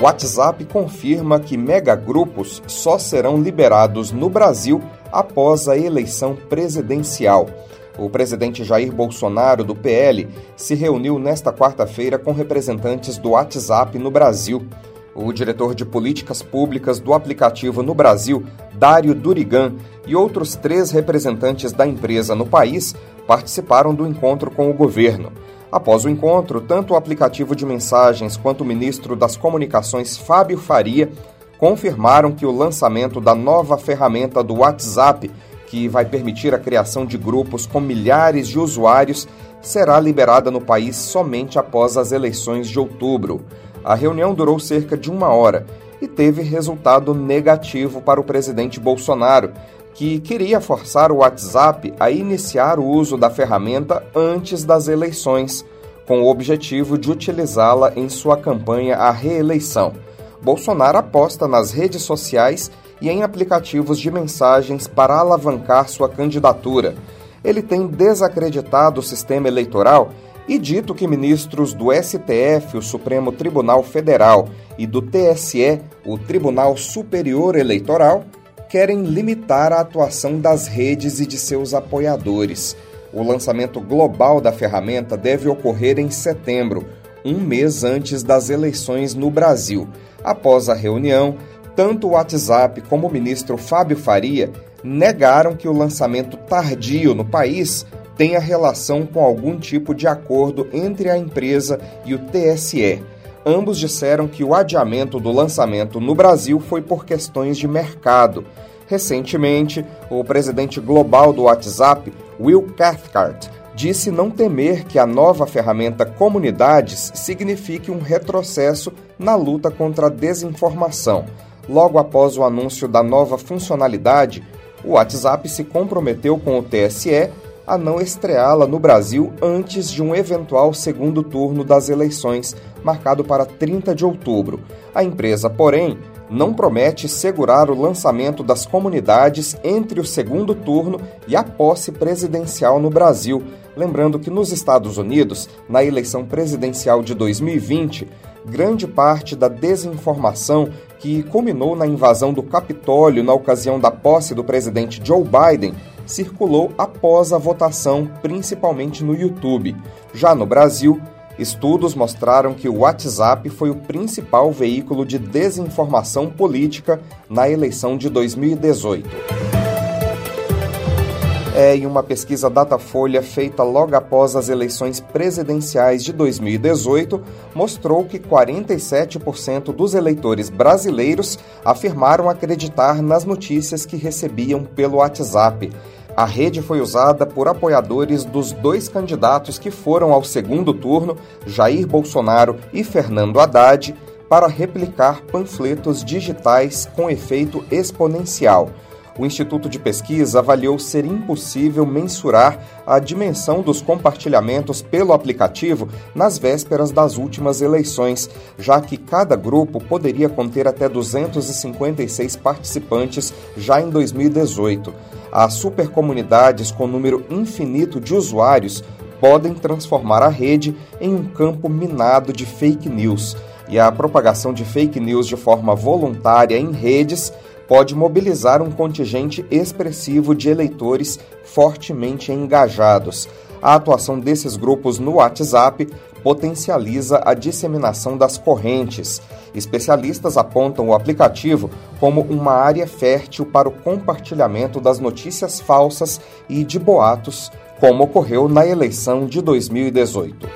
WhatsApp confirma que megagrupos só serão liberados no Brasil após a eleição presidencial. O presidente Jair Bolsonaro, do PL, se reuniu nesta quarta-feira com representantes do WhatsApp no Brasil. O diretor de políticas públicas do aplicativo no Brasil, Dário Durigan, e outros três representantes da empresa no país participaram do encontro com o governo. Após o encontro, tanto o aplicativo de mensagens quanto o ministro das Comunicações, Fábio Faria, confirmaram que o lançamento da nova ferramenta do WhatsApp, que vai permitir a criação de grupos com milhares de usuários, será liberada no país somente após as eleições de outubro. A reunião durou cerca de uma hora e teve resultado negativo para o presidente Bolsonaro, que queria forçar o WhatsApp a iniciar o uso da ferramenta antes das eleições, com o objetivo de utilizá-la em sua campanha à reeleição. Bolsonaro aposta nas redes sociais e em aplicativos de mensagens para alavancar sua candidatura. Ele tem desacreditado o sistema eleitoral e dito que ministros do STF, o Supremo Tribunal Federal, e do TSE, o Tribunal Superior Eleitoral, querem limitar a atuação das redes e de seus apoiadores. O lançamento global da ferramenta deve ocorrer em setembro, um mês antes das eleições no Brasil. Após a reunião, tanto o WhatsApp como o ministro Fábio Faria negaram que o lançamento tardio no país tenha relação com algum tipo de acordo entre a empresa e o TSE. Ambos disseram que o adiamento do lançamento no Brasil foi por questões de mercado. Recentemente, o presidente global do WhatsApp, Will Cathcart, disse não temer que a nova ferramenta Comunidades signifique um retrocesso na luta contra a desinformação. Logo após o anúncio da nova funcionalidade, o WhatsApp se comprometeu com o TSE a não estreá-la no Brasil antes de um eventual segundo turno das eleições, marcado para 30 de outubro. A empresa, porém, não promete segurar o lançamento das comunidades entre o segundo turno e a posse presidencial no Brasil. Lembrando que nos Estados Unidos, na eleição presidencial de 2020, grande parte da desinformação que culminou na invasão do Capitólio na ocasião da posse do presidente Joe Biden circulou após a votação, principalmente no YouTube. Já no Brasil, estudos mostraram que o WhatsApp foi o principal veículo de desinformação política na eleição de 2018 é em uma pesquisa Datafolha feita logo após as eleições presidenciais de 2018, mostrou que 47% dos eleitores brasileiros afirmaram acreditar nas notícias que recebiam pelo WhatsApp. A rede foi usada por apoiadores dos dois candidatos que foram ao segundo turno, Jair Bolsonaro e Fernando Haddad, para replicar panfletos digitais com efeito exponencial o Instituto de Pesquisa avaliou ser impossível mensurar a dimensão dos compartilhamentos pelo aplicativo nas vésperas das últimas eleições, já que cada grupo poderia conter até 256 participantes já em 2018. As supercomunidades com número infinito de usuários podem transformar a rede em um campo minado de fake news. E a propagação de fake news de forma voluntária em redes pode mobilizar um contingente expressivo de eleitores fortemente engajados. A atuação desses grupos no WhatsApp potencializa a disseminação das correntes. Especialistas apontam o aplicativo como uma área fértil para o compartilhamento das notícias falsas e de boatos, como ocorreu na eleição de 2018.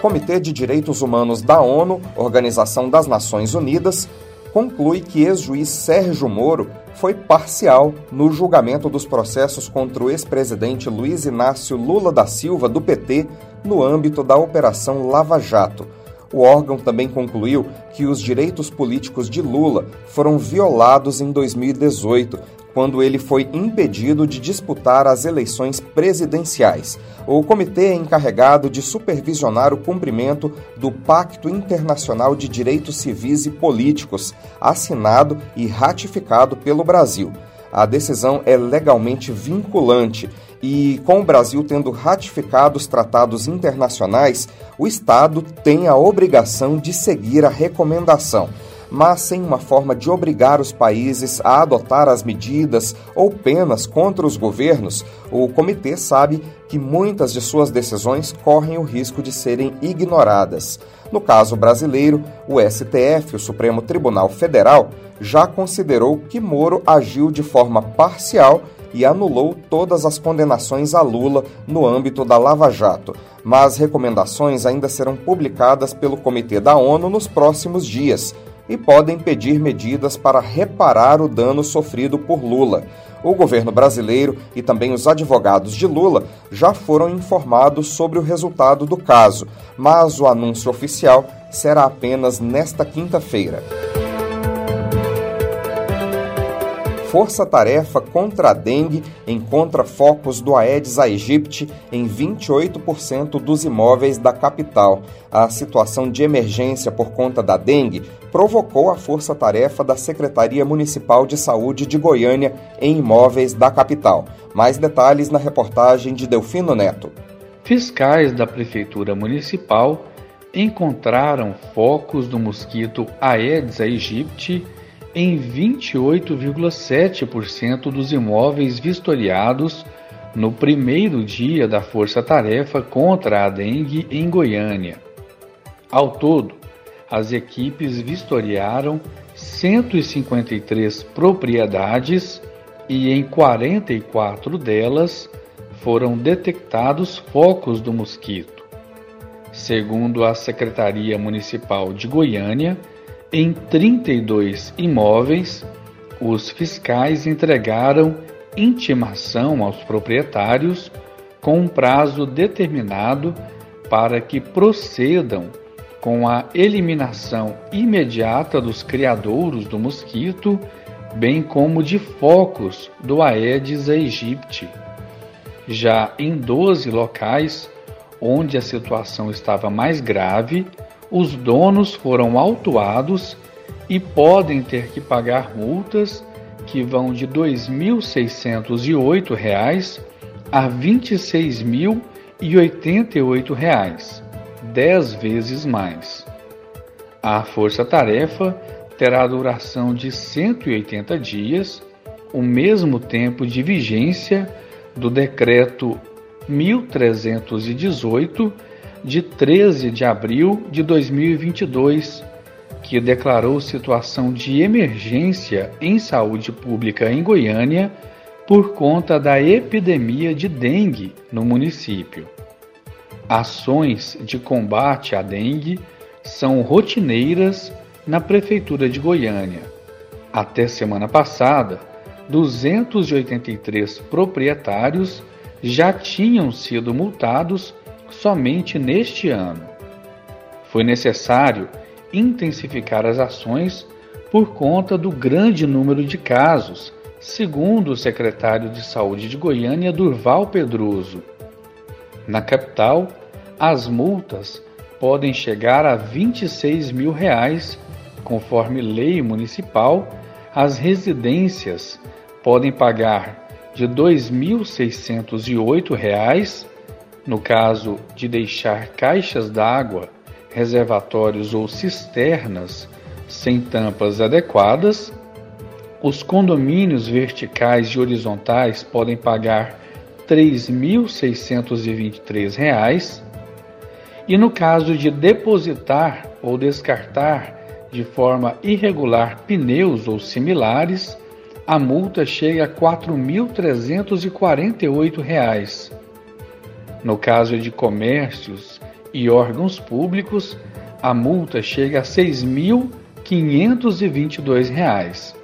Comitê de Direitos Humanos da ONU, Organização das Nações Unidas, conclui que ex-juiz Sérgio Moro foi parcial no julgamento dos processos contra o ex-presidente Luiz Inácio Lula da Silva, do PT, no âmbito da Operação Lava Jato. O órgão também concluiu que os direitos políticos de Lula foram violados em 2018, quando ele foi impedido de disputar as eleições presidenciais. O comitê é encarregado de supervisionar o cumprimento do Pacto Internacional de Direitos Civis e Políticos, assinado e ratificado pelo Brasil. A decisão é legalmente vinculante e, com o Brasil tendo ratificado os tratados internacionais, o Estado tem a obrigação de seguir a recomendação mas sem uma forma de obrigar os países a adotar as medidas ou penas contra os governos, o comitê sabe que muitas de suas decisões correm o risco de serem ignoradas. No caso brasileiro, o STF, o Supremo Tribunal Federal, já considerou que Moro agiu de forma parcial e anulou todas as condenações a Lula no âmbito da Lava Jato. Mas recomendações ainda serão publicadas pelo Comitê da ONU nos próximos dias e podem pedir medidas para reparar o dano sofrido por Lula. O governo brasileiro e também os advogados de Lula já foram informados sobre o resultado do caso, mas o anúncio oficial será apenas nesta quinta-feira. Força-tarefa contra a dengue encontra focos do Aedes aegypti em 28% dos imóveis da capital. A situação de emergência por conta da dengue provocou a força-tarefa da Secretaria Municipal de Saúde de Goiânia em imóveis da capital. Mais detalhes na reportagem de Delfino Neto. Fiscais da Prefeitura Municipal encontraram focos do mosquito Aedes aegypti em 28,7% dos imóveis vistoriados no primeiro dia da força-tarefa contra a dengue em Goiânia. Ao todo, as equipes vistoriaram 153 propriedades e em 44 delas foram detectados focos do mosquito. Segundo a Secretaria Municipal de Goiânia, em 32 imóveis, os fiscais entregaram intimação aos proprietários com um prazo determinado para que procedam com a eliminação imediata dos criadouros do mosquito, bem como de focos do Aedes aegypti. Já em 12 locais onde a situação estava mais grave, os donos foram autuados e podem ter que pagar multas que vão de R$ 2.608 a R$ 26.088, dez vezes mais. A força-tarefa terá duração de 180 dias, o mesmo tempo de vigência do decreto 1318 de 13 de abril de 2022, que declarou situação de emergência em saúde pública em Goiânia por conta da epidemia de dengue no município. Ações de combate à dengue são rotineiras na Prefeitura de Goiânia. Até semana passada, 283 proprietários já tinham sido multados somente neste ano. Foi necessário intensificar as ações por conta do grande número de casos, segundo o secretário de Saúde de Goiânia, Durval Pedroso. Na capital, as multas podem chegar a 26 mil reais, conforme lei municipal. As residências podem pagar de R$ 2.608 no caso de deixar caixas d'água, reservatórios ou cisternas sem tampas adequadas, os condomínios verticais e horizontais podem pagar R$ 3.623 e no caso de depositar ou descartar de forma irregular pneus ou similares, a multa chega a R$ 4.348. No caso de comércios e órgãos públicos, a multa chega a 522 reais.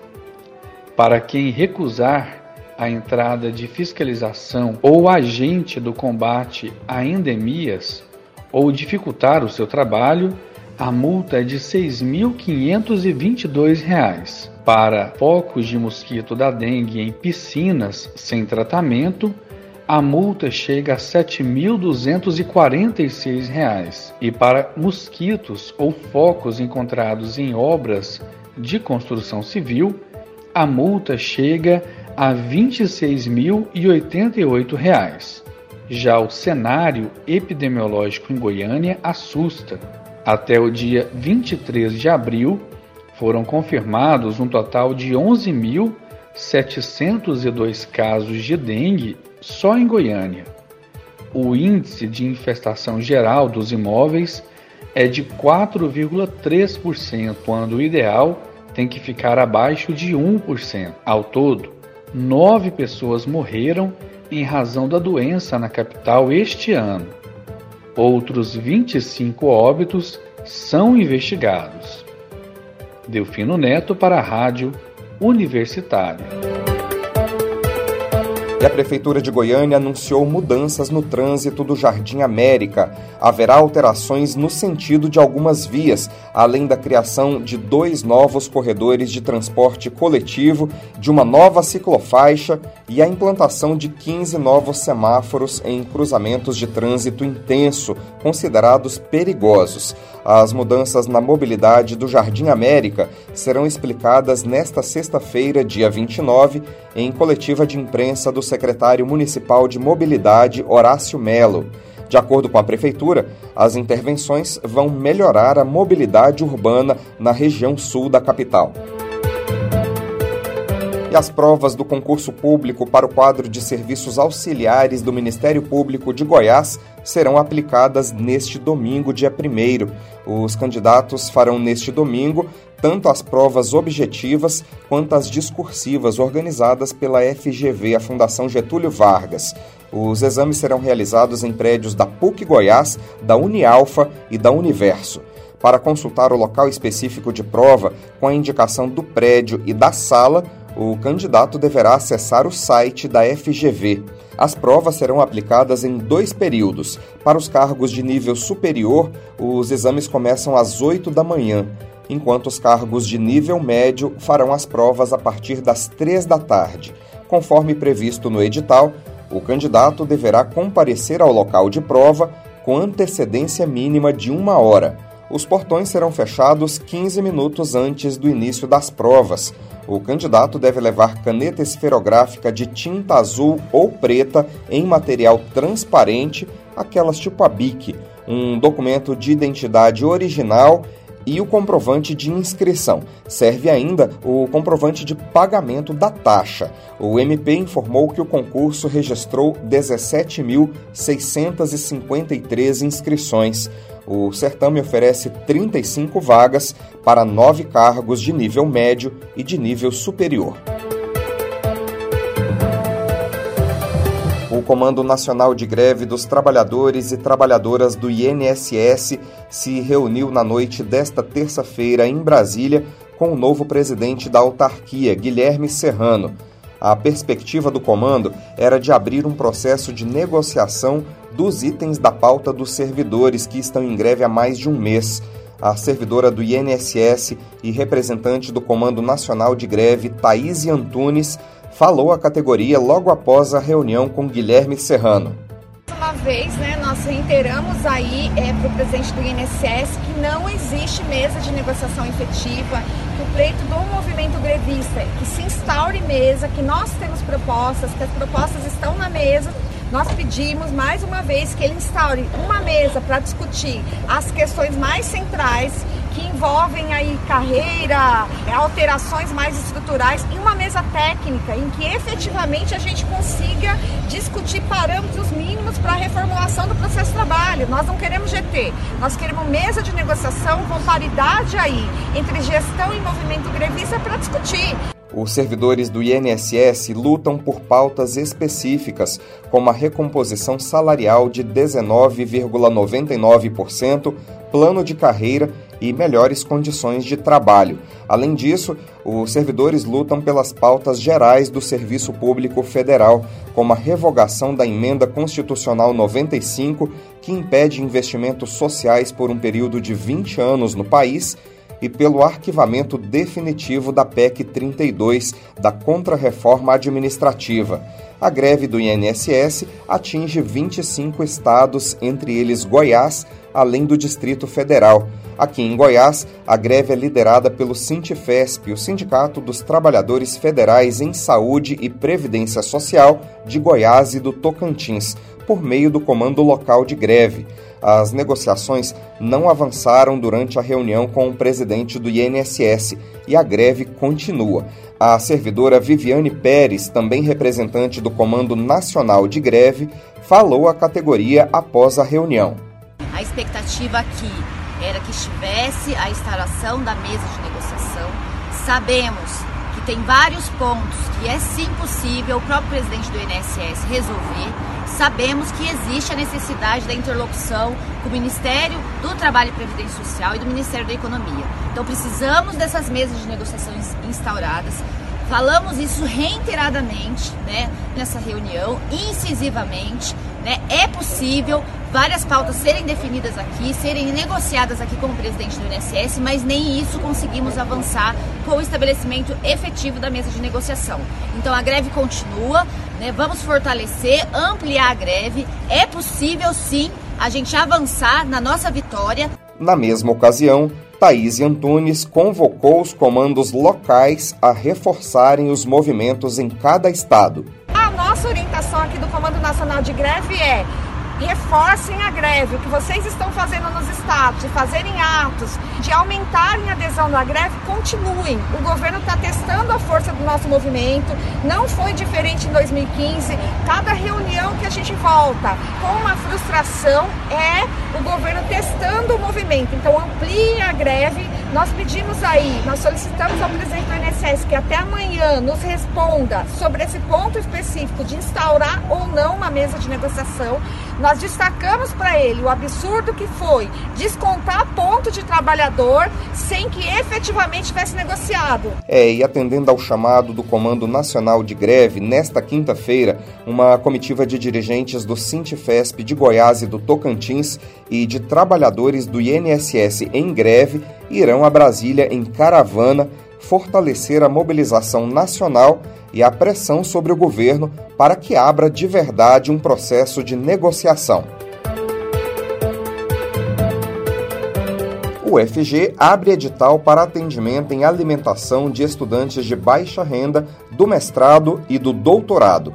Para quem recusar a entrada de fiscalização ou agente do combate a endemias ou dificultar o seu trabalho, a multa é de R$ 6.522. Para focos de mosquito da dengue em piscinas sem tratamento, a multa chega a R$ 7.246. E para mosquitos ou focos encontrados em obras de construção civil, a multa chega a R$ 26.088. Já o cenário epidemiológico em Goiânia assusta. Até o dia 23 de abril, foram confirmados um total de 11.702 casos de dengue só em Goiânia. O índice de infestação geral dos imóveis é de 4,3%, quando o ideal tem que ficar abaixo de 1%. Ao todo, nove pessoas morreram em razão da doença na capital este ano. Outros 25 óbitos são investigados. Delfino Neto para a Rádio Universitária. E a Prefeitura de Goiânia anunciou mudanças no trânsito do Jardim América. Haverá alterações no sentido de algumas vias, além da criação de dois novos corredores de transporte coletivo, de uma nova ciclofaixa e a implantação de 15 novos semáforos em cruzamentos de trânsito intenso, considerados perigosos. As mudanças na mobilidade do Jardim América serão explicadas nesta sexta-feira, dia 29, em coletiva de imprensa do secretário municipal de Mobilidade, Horácio Melo. De acordo com a Prefeitura, as intervenções vão melhorar a mobilidade urbana na região sul da capital e as provas do concurso público para o quadro de serviços auxiliares do Ministério Público de Goiás serão aplicadas neste domingo, dia 1. Os candidatos farão neste domingo tanto as provas objetivas quanto as discursivas organizadas pela FGV, a Fundação Getúlio Vargas. Os exames serão realizados em prédios da PUC Goiás, da Unialfa e da Universo. Para consultar o local específico de prova, com a indicação do prédio e da sala, o candidato deverá acessar o site da FGV. As provas serão aplicadas em dois períodos. Para os cargos de nível superior, os exames começam às 8 da manhã, enquanto os cargos de nível médio farão as provas a partir das 3 da tarde. Conforme previsto no edital, o candidato deverá comparecer ao local de prova com antecedência mínima de uma hora. Os portões serão fechados 15 minutos antes do início das provas. O candidato deve levar caneta esferográfica de tinta azul ou preta em material transparente, aquelas tipo a BIC, um documento de identidade original e o comprovante de inscrição. Serve ainda o comprovante de pagamento da taxa. O MP informou que o concurso registrou 17.653 inscrições. O certame oferece 35 vagas para nove cargos de nível médio e de nível superior. O Comando Nacional de Greve dos Trabalhadores e Trabalhadoras do INSS se reuniu na noite desta terça-feira em Brasília com o novo presidente da autarquia, Guilherme Serrano. A perspectiva do comando era de abrir um processo de negociação dos itens da pauta dos servidores que estão em greve há mais de um mês. A servidora do INSS e representante do Comando Nacional de Greve, Thaís Antunes, falou à categoria logo após a reunião com Guilherme Serrano uma vez, né, nós reiteramos aí é, para o presidente do INSS que não existe mesa de negociação efetiva, que o pleito do movimento grevista, que se instaure mesa, que nós temos propostas, que as propostas estão na mesa nós pedimos mais uma vez que ele instaure uma mesa para discutir as questões mais centrais que envolvem aí carreira, alterações mais estruturais e uma mesa técnica em que efetivamente a gente consiga discutir parâmetros mínimos para a reformulação do processo de trabalho. Nós não queremos GT, nós queremos mesa de negociação com paridade aí entre gestão e movimento grevista para discutir. Os servidores do INSS lutam por pautas específicas, como a recomposição salarial de 19,99%, plano de carreira e melhores condições de trabalho. Além disso, os servidores lutam pelas pautas gerais do Serviço Público Federal, como a revogação da Emenda Constitucional 95, que impede investimentos sociais por um período de 20 anos no país e pelo arquivamento definitivo da PEC 32, da Contra-Reforma Administrativa. A greve do INSS atinge 25 estados, entre eles Goiás, além do Distrito Federal. Aqui em Goiás, a greve é liderada pelo Sintifesp, o Sindicato dos Trabalhadores Federais em Saúde e Previdência Social de Goiás e do Tocantins, por meio do Comando Local de Greve. As negociações não avançaram durante a reunião com o presidente do INSS e a greve continua. A servidora Viviane Pérez, também representante do Comando Nacional de Greve, falou à categoria após a reunião. A expectativa aqui era que estivesse a instalação da mesa de negociação. Sabemos tem vários pontos que é sim possível o próprio presidente do INSS resolver. Sabemos que existe a necessidade da interlocução com o Ministério do Trabalho e Previdência Social e do Ministério da Economia. Então precisamos dessas mesas de negociações instauradas. Falamos isso reiteradamente né, nessa reunião, incisivamente. Né, é possível várias pautas serem definidas aqui, serem negociadas aqui com o presidente do INSS, mas nem isso conseguimos avançar com o estabelecimento efetivo da mesa de negociação. Então a greve continua, né, vamos fortalecer, ampliar a greve. É possível sim a gente avançar na nossa vitória. Na mesma ocasião, Thaís Antunes convocou os comandos locais a reforçarem os movimentos em cada estado. Nacional de Greve é reforcem a greve, o que vocês estão fazendo nos estados, de fazerem atos, de aumentarem a adesão na greve, continuem. O governo está testando a força do nosso movimento, não foi diferente em 2015. Cada reunião que a gente volta com uma frustração é o governo testando o movimento. Então amplie a greve. Nós pedimos aí, nós solicitamos ao presidente do INSS que até amanhã nos responda sobre esse ponto específico de instaurar ou não uma mesa de negociação. Nós destacamos para ele o absurdo que foi descontar ponto de trabalhador sem que efetivamente tivesse negociado. É, e atendendo ao chamado do Comando Nacional de Greve, nesta quinta-feira, uma comitiva de dirigentes do Sintifesp de Goiás e do Tocantins e de trabalhadores do INSS em greve irão a Brasília em caravana fortalecer a mobilização nacional e a pressão sobre o governo para que abra de verdade um processo de negociação. O UFG abre edital para atendimento em alimentação de estudantes de baixa renda do mestrado e do doutorado.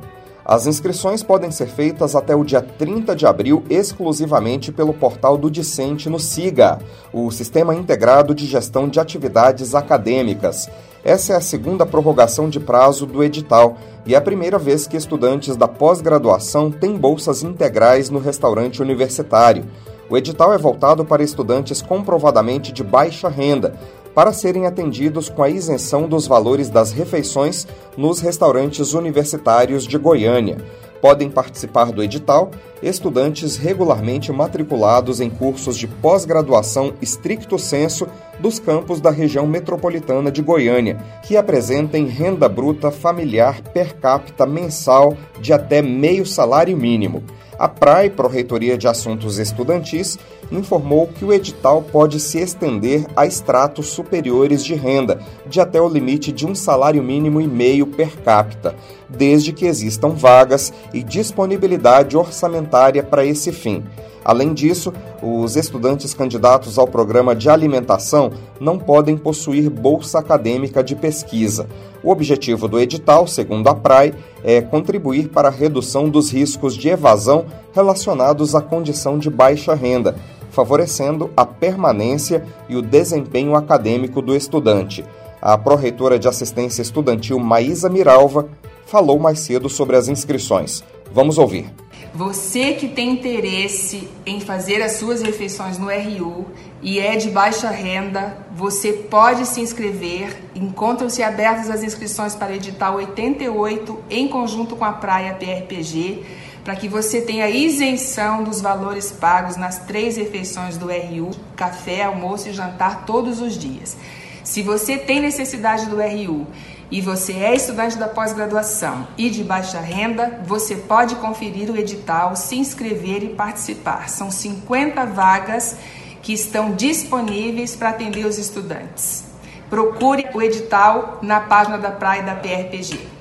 As inscrições podem ser feitas até o dia 30 de abril exclusivamente pelo portal do Dicente no SIGA, o Sistema Integrado de Gestão de Atividades Acadêmicas. Essa é a segunda prorrogação de prazo do edital e é a primeira vez que estudantes da pós-graduação têm bolsas integrais no restaurante universitário. O edital é voltado para estudantes comprovadamente de baixa renda, para serem atendidos com a isenção dos valores das refeições nos restaurantes universitários de Goiânia. Podem participar do edital estudantes regularmente matriculados em cursos de pós-graduação estricto senso dos campos da região metropolitana de Goiânia, que apresentem renda bruta familiar per capita mensal de até meio salário mínimo. A PRAE, Pró-Reitoria de Assuntos Estudantis, informou que o edital pode se estender a estratos superiores de renda, de até o limite de um salário mínimo e meio per capita, desde que existam vagas e disponibilidade orçamentária para esse fim. Além disso, os estudantes candidatos ao programa de alimentação não podem possuir bolsa acadêmica de pesquisa. O objetivo do edital, segundo a PRAE, é contribuir para a redução dos riscos de evasão relacionados à condição de baixa renda, favorecendo a permanência e o desempenho acadêmico do estudante. A pró-reitora de assistência estudantil Maísa Miralva falou mais cedo sobre as inscrições. Vamos ouvir. Você que tem interesse em fazer as suas refeições no RU e é de baixa renda, você pode se inscrever. Encontram-se abertas as inscrições para edital 88 em conjunto com a Praia PRPG. Para que você tenha isenção dos valores pagos nas três refeições do RU, café, almoço e jantar todos os dias. Se você tem necessidade do RU e você é estudante da pós-graduação e de baixa renda, você pode conferir o edital, se inscrever e participar. São 50 vagas que estão disponíveis para atender os estudantes. Procure o edital na página da Praia da PRPG.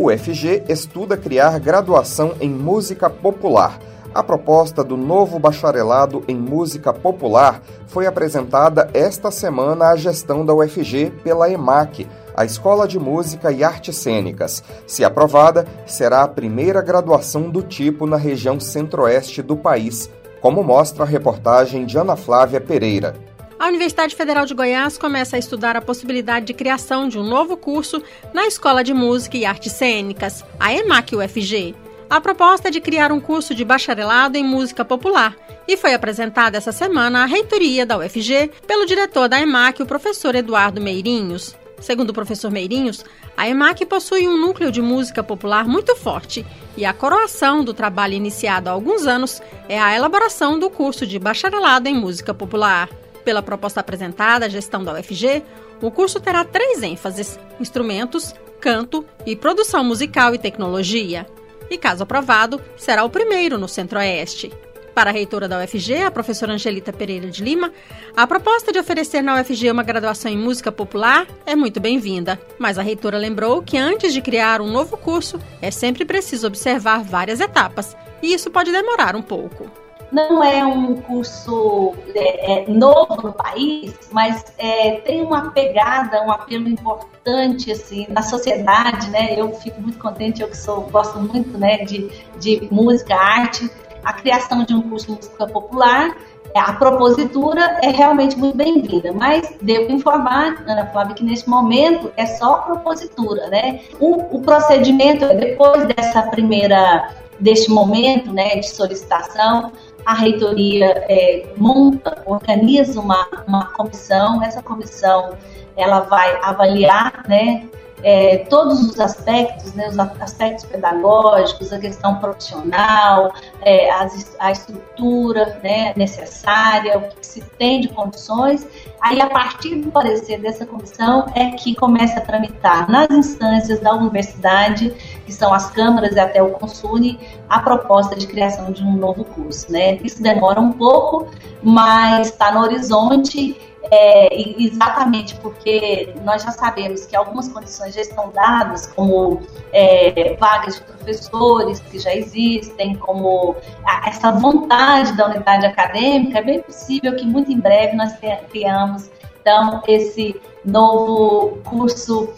O FG estuda criar graduação em música popular. A proposta do novo bacharelado em música popular foi apresentada esta semana à gestão da UFG pela EMAC, a Escola de Música e Artes Cênicas. Se aprovada, será a primeira graduação do tipo na região centro-oeste do país, como mostra a reportagem de Ana Flávia Pereira. A Universidade Federal de Goiás começa a estudar a possibilidade de criação de um novo curso na Escola de Música e Artes Cênicas, a EMAC-UFG. A proposta é de criar um curso de bacharelado em música popular e foi apresentada essa semana à reitoria da UFG pelo diretor da EMAC, o professor Eduardo Meirinhos. Segundo o professor Meirinhos, a EMAC possui um núcleo de música popular muito forte e a coroação do trabalho iniciado há alguns anos é a elaboração do curso de bacharelado em música popular. Pela proposta apresentada à gestão da UFG, o curso terá três ênfases: instrumentos, canto e produção musical e tecnologia. E, caso aprovado, será o primeiro no Centro-Oeste. Para a reitora da UFG, a professora Angelita Pereira de Lima, a proposta de oferecer na UFG uma graduação em música popular é muito bem-vinda. Mas a reitora lembrou que antes de criar um novo curso, é sempre preciso observar várias etapas, e isso pode demorar um pouco não é um curso é, é, novo no país, mas é, tem uma pegada, um apelo importante assim na sociedade, né? Eu fico muito contente, eu que sou gosto muito, né, de, de música, arte, a criação de um curso de música popular. É, a propositura é realmente muito bem-vinda, mas devo informar, Ana Flávia, que neste momento é só propositura, né? O, o procedimento, depois dessa primeira, deste momento, né, de solicitação, a reitoria é, monta, organiza uma, uma comissão, essa comissão ela vai avaliar né, é, todos os aspectos, né, os aspectos pedagógicos, a questão profissional, é, as, a estrutura né, necessária, o que se tem de condições. Aí, a partir do parecer dessa comissão, é que começa a tramitar nas instâncias da universidade, que são as câmaras e até o Consune, a proposta de criação de um novo curso. Né? Isso demora um pouco, mas está no horizonte é, exatamente porque nós já sabemos que algumas condições já estão dadas, como é, vagas de professores que já existem, como a, essa vontade da unidade acadêmica, é bem possível que muito em breve nós tenhamos então esse novo curso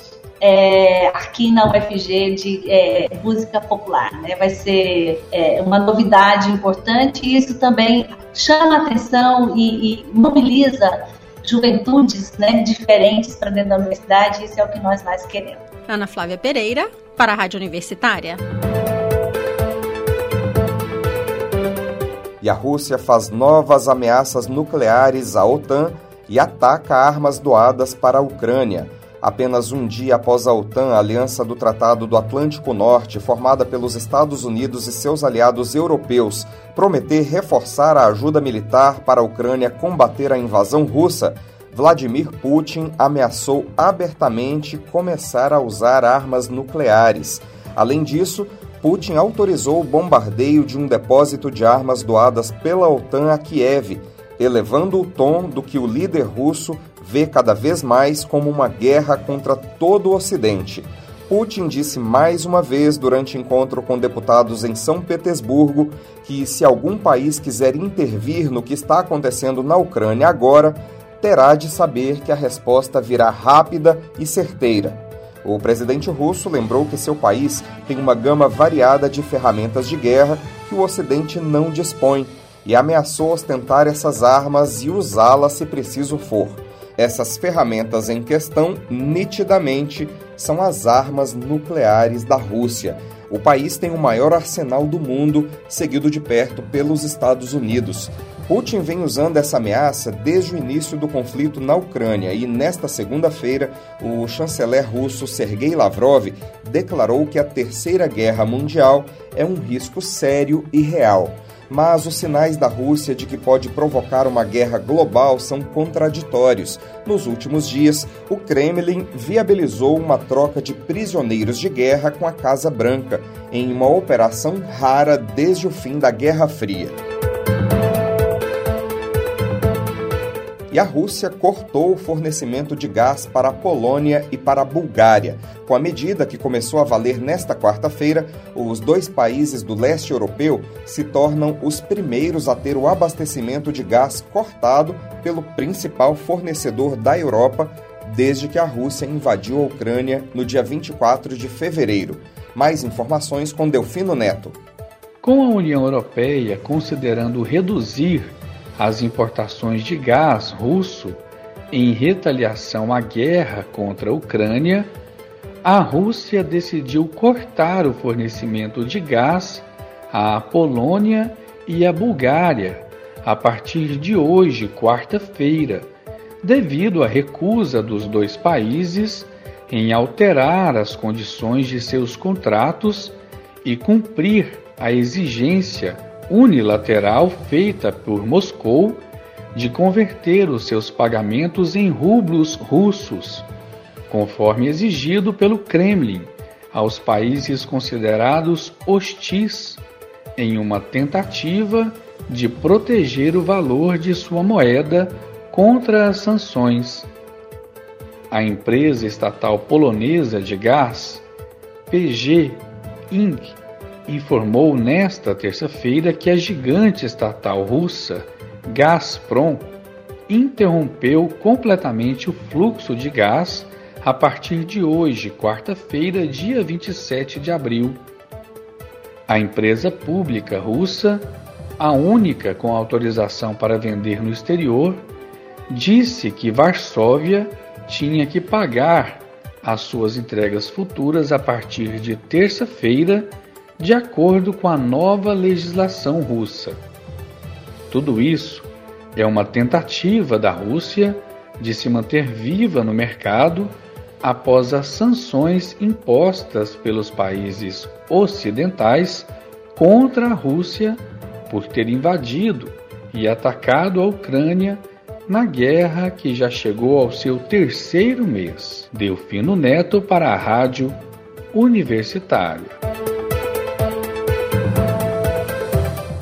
é, aqui na UFG de é, música popular. Né? Vai ser é, uma novidade importante e isso também chama atenção e, e mobiliza juventudes né, diferentes para dentro da universidade, isso é o que nós mais queremos. Ana Flávia Pereira, para a Rádio Universitária. E a Rússia faz novas ameaças nucleares à OTAN e ataca armas doadas para a Ucrânia. Apenas um dia após a OTAN, a aliança do Tratado do Atlântico Norte, formada pelos Estados Unidos e seus aliados europeus, prometer reforçar a ajuda militar para a Ucrânia combater a invasão russa, Vladimir Putin ameaçou abertamente começar a usar armas nucleares. Além disso, Putin autorizou o bombardeio de um depósito de armas doadas pela OTAN a Kiev, elevando o tom do que o líder russo vê cada vez mais como uma guerra contra todo o Ocidente. Putin disse mais uma vez durante encontro com deputados em São Petersburgo que, se algum país quiser intervir no que está acontecendo na Ucrânia agora, terá de saber que a resposta virá rápida e certeira. O presidente russo lembrou que seu país tem uma gama variada de ferramentas de guerra que o Ocidente não dispõe e ameaçou ostentar essas armas e usá-las se preciso for. Essas ferramentas em questão, nitidamente, são as armas nucleares da Rússia. O país tem o maior arsenal do mundo, seguido de perto pelos Estados Unidos. Putin vem usando essa ameaça desde o início do conflito na Ucrânia e, nesta segunda-feira, o chanceler russo Sergei Lavrov declarou que a Terceira Guerra Mundial é um risco sério e real mas os sinais da Rússia de que pode provocar uma guerra global são contraditórios. Nos últimos dias, o Kremlin viabilizou uma troca de prisioneiros de guerra com a Casa Branca, em uma operação rara desde o fim da Guerra Fria. E a Rússia cortou o fornecimento de gás para a Polônia e para a Bulgária. Com a medida que começou a valer nesta quarta-feira, os dois países do leste europeu se tornam os primeiros a ter o abastecimento de gás cortado pelo principal fornecedor da Europa desde que a Rússia invadiu a Ucrânia no dia 24 de fevereiro. Mais informações com Delfino Neto. Com a União Europeia considerando reduzir as importações de gás russo em retaliação à guerra contra a Ucrânia, a Rússia decidiu cortar o fornecimento de gás à Polônia e à Bulgária a partir de hoje, quarta-feira, devido à recusa dos dois países em alterar as condições de seus contratos e cumprir a exigência unilateral feita por Moscou de converter os seus pagamentos em rublos russos, conforme exigido pelo Kremlin aos países considerados hostis, em uma tentativa de proteger o valor de sua moeda contra as sanções. A empresa estatal polonesa de gás, PG Inc., informou nesta terça-feira que a gigante estatal russa Gazprom interrompeu completamente o fluxo de gás a partir de hoje, quarta-feira, dia 27 de abril. A empresa pública russa, a única com autorização para vender no exterior, disse que Varsóvia tinha que pagar as suas entregas futuras a partir de terça-feira de acordo com a nova legislação russa. Tudo isso é uma tentativa da Rússia de se manter viva no mercado após as sanções impostas pelos países ocidentais contra a Rússia por ter invadido e atacado a Ucrânia na guerra que já chegou ao seu terceiro mês. Delfino Neto para a Rádio Universitária.